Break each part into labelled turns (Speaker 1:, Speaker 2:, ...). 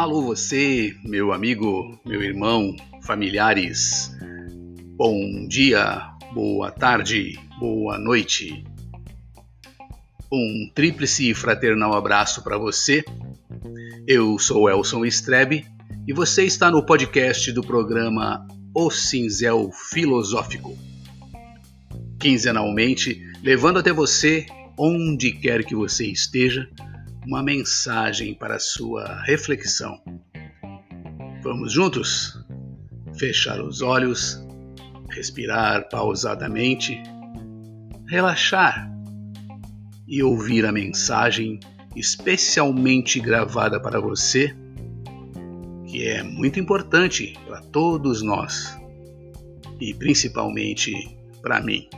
Speaker 1: Alô você, meu amigo, meu irmão, familiares. Bom dia, boa tarde, boa noite. Um tríplice fraternal abraço para você. Eu sou Elson Strebe e você está no podcast do programa O Cinzel Filosófico. Quinzenalmente, levando até você, onde quer que você esteja, uma mensagem para sua reflexão. Vamos juntos? Fechar os olhos, respirar pausadamente, relaxar e ouvir a mensagem especialmente gravada para você, que é muito importante para todos nós e principalmente para mim.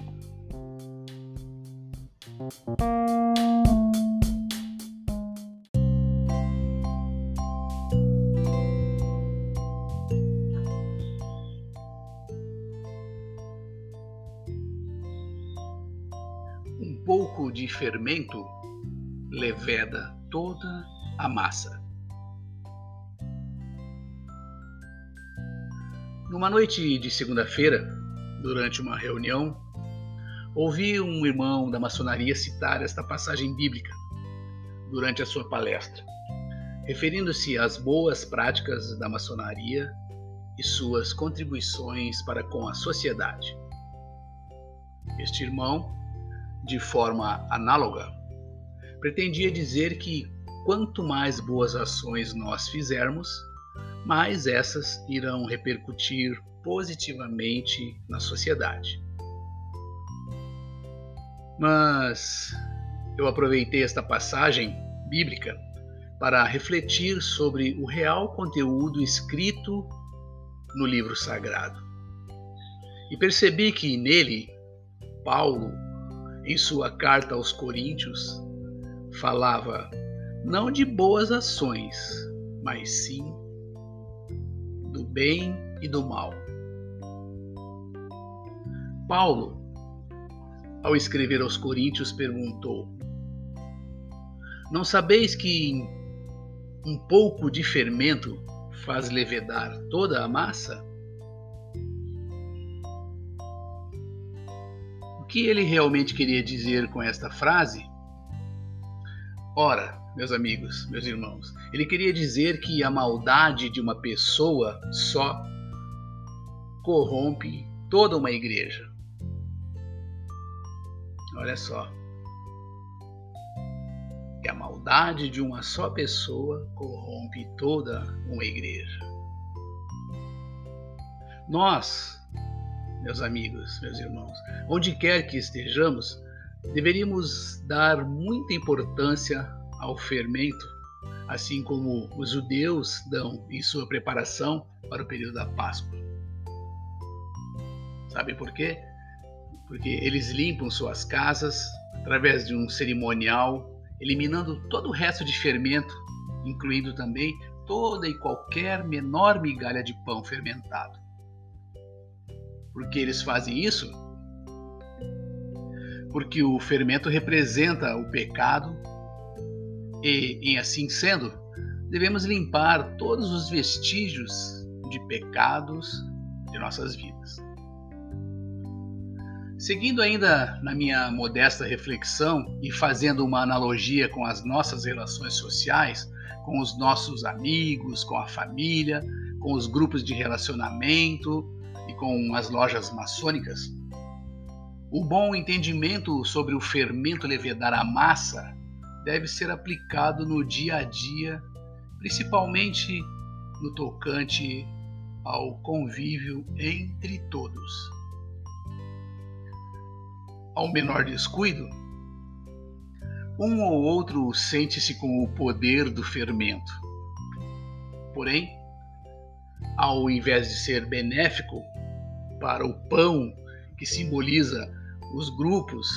Speaker 1: De fermento leveda toda a massa. Numa noite de segunda-feira, durante uma reunião, ouvi um irmão da maçonaria citar esta passagem bíblica durante a sua palestra, referindo-se às boas práticas da maçonaria e suas contribuições para com a sociedade. Este irmão de forma análoga, pretendia dizer que quanto mais boas ações nós fizermos, mais essas irão repercutir positivamente na sociedade. Mas eu aproveitei esta passagem bíblica para refletir sobre o real conteúdo escrito no livro sagrado. E percebi que nele, Paulo em sua carta aos Coríntios, falava não de boas ações, mas sim do bem e do mal. Paulo, ao escrever aos Coríntios, perguntou: Não sabeis que um pouco de fermento faz levedar toda a massa? Que ele realmente queria dizer com esta frase? Ora, meus amigos, meus irmãos, ele queria dizer que a maldade de uma pessoa só corrompe toda uma igreja. Olha só. Que a maldade de uma só pessoa corrompe toda uma igreja. Nós, meus amigos, meus irmãos, onde quer que estejamos, deveríamos dar muita importância ao fermento, assim como os judeus dão em sua preparação para o período da Páscoa. Sabe por quê? Porque eles limpam suas casas através de um cerimonial, eliminando todo o resto de fermento, incluindo também toda e qualquer menor migalha de pão fermentado. Por que eles fazem isso? Porque o fermento representa o pecado e, em assim sendo, devemos limpar todos os vestígios de pecados de nossas vidas. Seguindo ainda na minha modesta reflexão e fazendo uma analogia com as nossas relações sociais, com os nossos amigos, com a família, com os grupos de relacionamento, com as lojas maçônicas, o bom entendimento sobre o fermento levedar a massa deve ser aplicado no dia a dia, principalmente no tocante ao convívio entre todos. Ao menor descuido, um ou outro sente-se com o poder do fermento. Porém, ao invés de ser benéfico para o pão que simboliza os grupos,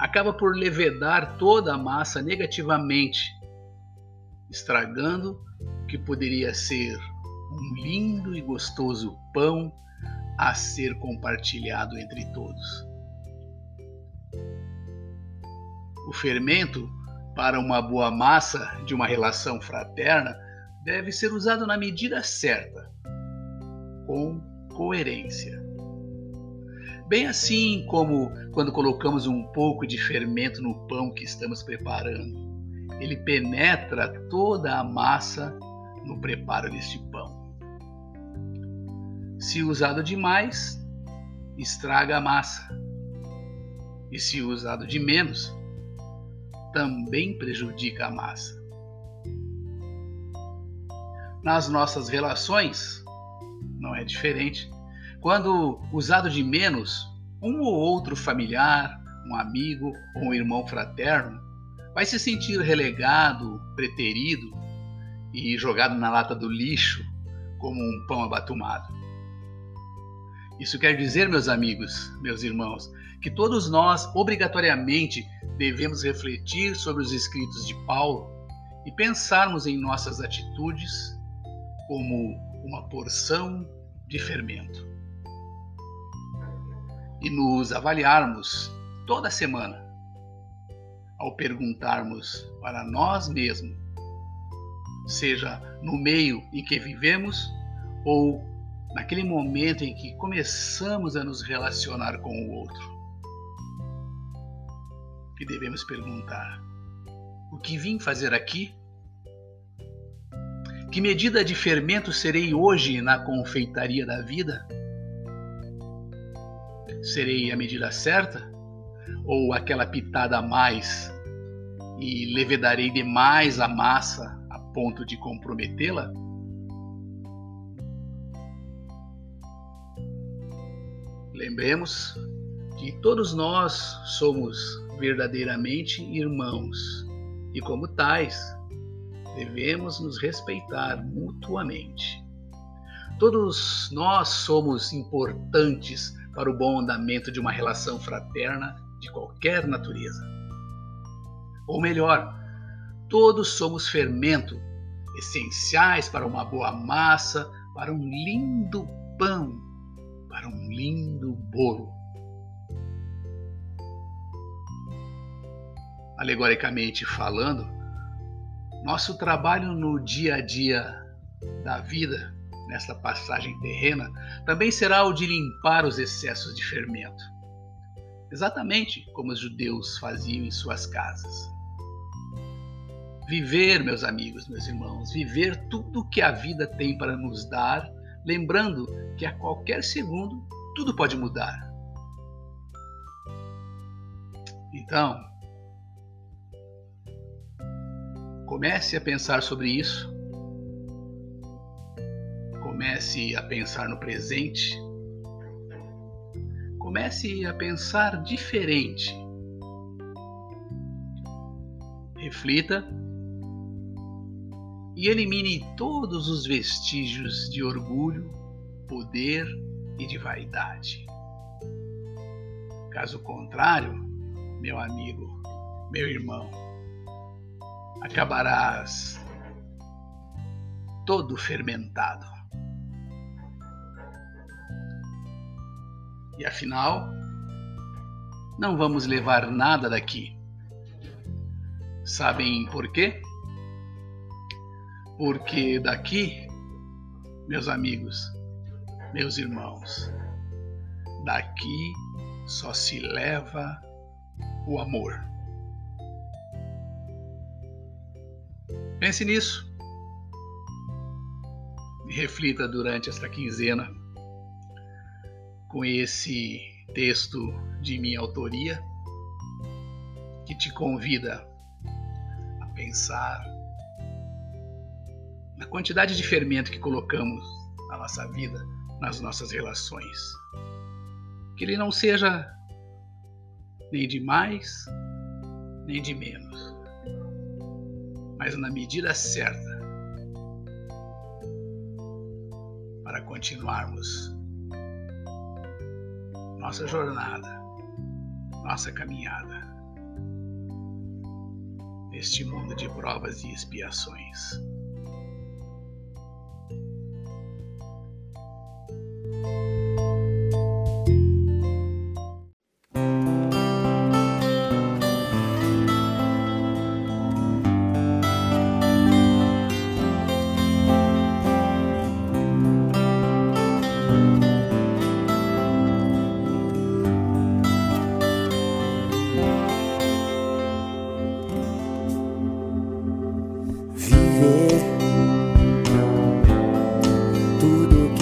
Speaker 1: acaba por levedar toda a massa negativamente, estragando o que poderia ser um lindo e gostoso pão a ser compartilhado entre todos. O fermento para uma boa massa de uma relação fraterna deve ser usado na medida certa, com coerência. Bem assim como quando colocamos um pouco de fermento no pão que estamos preparando. Ele penetra toda a massa no preparo deste pão. Se usado demais, estraga a massa. E se usado de menos, também prejudica a massa. Nas nossas relações, não é diferente. Quando usado de menos, um ou outro familiar, um amigo ou um irmão fraterno vai se sentir relegado, preterido e jogado na lata do lixo como um pão abatumado. Isso quer dizer, meus amigos, meus irmãos, que todos nós obrigatoriamente devemos refletir sobre os escritos de Paulo e pensarmos em nossas atitudes como uma porção de fermento. E nos avaliarmos toda semana ao perguntarmos para nós mesmos, seja no meio em que vivemos ou naquele momento em que começamos a nos relacionar com o outro. Que devemos perguntar: o que vim fazer aqui? Que medida de fermento serei hoje na confeitaria da vida? Serei a medida certa? Ou aquela pitada a mais e levedarei demais a massa a ponto de comprometê-la? Lembremos que todos nós somos verdadeiramente irmãos e, como tais, devemos nos respeitar mutuamente. Todos nós somos importantes para o bom andamento de uma relação fraterna de qualquer natureza. Ou melhor, todos somos fermento, essenciais para uma boa massa, para um lindo pão, para um lindo bolo. Alegoricamente falando, nosso trabalho no dia a dia da vida, nesta passagem terrena, também será o de limpar os excessos de fermento, exatamente como os judeus faziam em suas casas. Viver, meus amigos, meus irmãos, viver tudo que a vida tem para nos dar, lembrando que a qualquer segundo tudo pode mudar. Então, Comece a pensar sobre isso. Comece a pensar no presente. Comece a pensar diferente. Reflita e elimine todos os vestígios de orgulho, poder e de vaidade. Caso contrário, meu amigo, meu irmão, acabarás todo fermentado. E afinal, não vamos levar nada daqui. Sabem por quê? Porque daqui, meus amigos, meus irmãos, daqui só se leva o amor. Pense nisso. E reflita durante esta quinzena com esse texto de minha autoria que te convida a pensar na quantidade de fermento que colocamos na nossa vida, nas nossas relações. Que ele não seja nem de mais, nem de menos mas na medida certa, para continuarmos nossa jornada, nossa caminhada neste mundo de provas e expiações.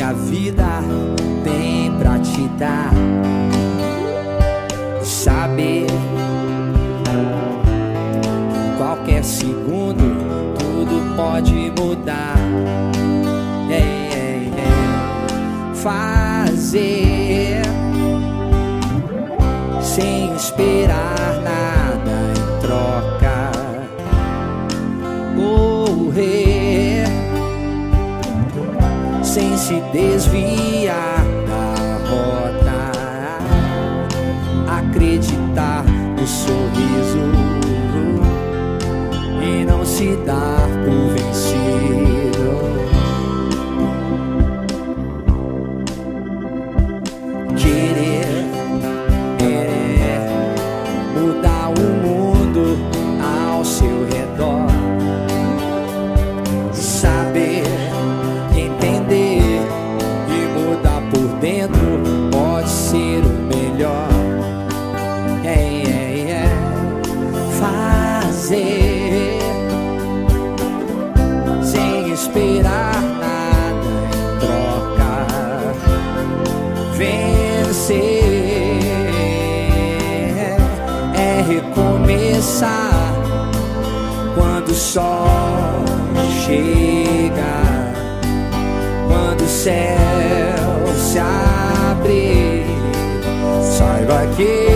Speaker 2: Tudo que a vida tem pra te dar. Saber que qualquer segundo tudo pode mudar. É, é, é. Fazer sem esperar nada em troca. Correr sem se desviar da rota. Acreditar no sorriso e não se dar por recomeçar quando o sol chega, quando o céu se abre, saiba que